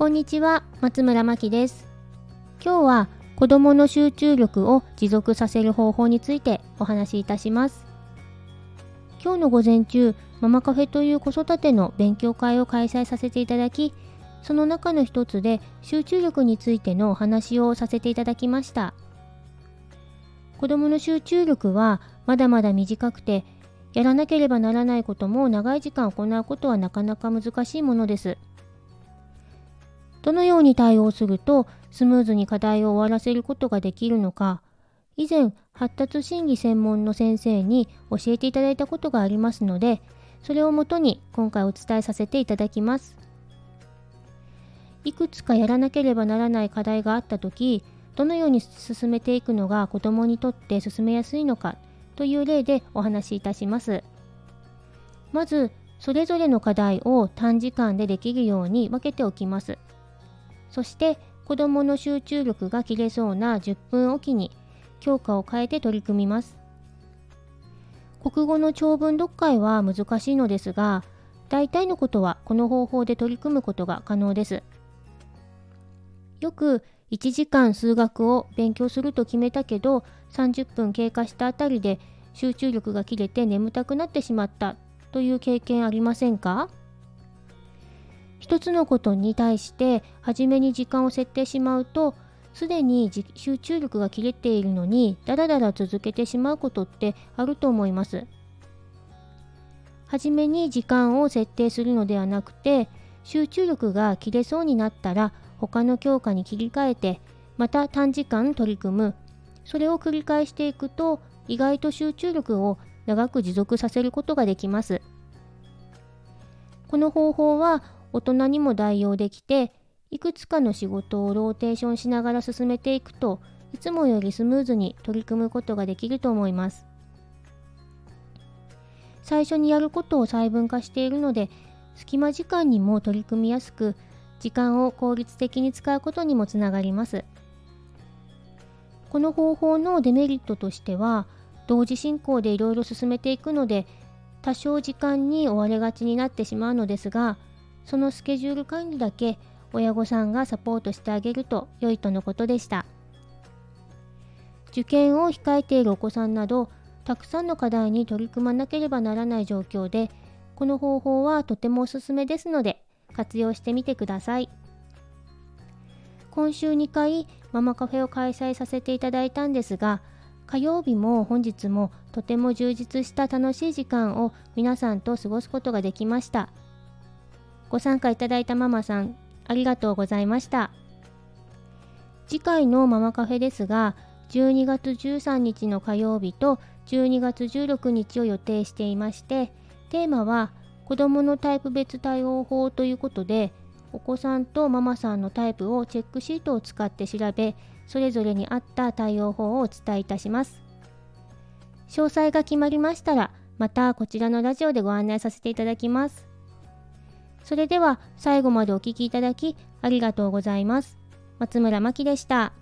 こんにちは、松村真希です。今日は子供の集中力を持続させる方法についてお話しいたします。今日の午前中、ママカフェという子育ての勉強会を開催させていただき、その中の一つで集中力についてのお話をさせていただきました。子供の集中力はまだまだ短くて、やらなければならないことも長い時間行うことはなかなか難しいものです。どのように対応するとスムーズに課題を終わらせることができるのか、以前発達心理専門の先生に教えていただいたことがありますので、それをもとに今回お伝えさせていただきます。いくつかやらなければならない課題があった時、どのように進めていくのが子どもにとって進めやすいのかという例でお話しいたします。まず、それぞれの課題を短時間でできるように分けておきます。そして子どもの集中力が切れそうな10分おきに教科を変えて取り組みます。国語の長文読解は難しいのですが、大体のことはこの方法で取り組むことが可能です。よく1時間数学を勉強すると決めたけど30分経過したあたりで集中力が切れて眠たくなってしまったという経験ありませんか？一つのことに対して初めに時間を設定しまうとすでに集中力が切れているのにダラダラ続けてしまうことってあると思います。初めに時間を設定するのではなくて集中力が切れそうになったら他の教科に切り替えてまた短時間取り組むそれを繰り返していくと意外と集中力を長く持続させることができます。この方法は大人にも代用できていくつかの仕事をローテーションしながら進めていくといつもよりスムーズに取り組むことができると思います。最初にやることを細分化しているので隙間時間にも取り組みやすく時間を効率的に使うことにもつながります。この方法のデメリットとしては同時進行でいろいろ進めていくので多少時間に追われがちになってしまうのですがそのスケジュール管理だけ親御さんがサポートしてあげると良いとのことでした。受験を控えているお子さんなどたくさんの課題に取り組まなければならない状況でこの方法はとてもおすすめですので活用してみてください。今週2回ママカフェを開催させていただいたんですが火曜日も本日もとても充実した楽しい時間を皆さんと過ごすことができました。ご参加いただいたママさん、ありがとうございました。次回のママカフェですが、12月13日の火曜日と12月16日を予定していまして、テーマは子どものタイプ別対応法ということで、お子さんとママさんのタイプをチェックシートを使って調べ、それぞれに合った対応法をお伝えいたします。詳細が決まりましたら、またこちらのラジオでご案内させていただきます。それでは最後までお聴きいただきありがとうございます。松村真希でした。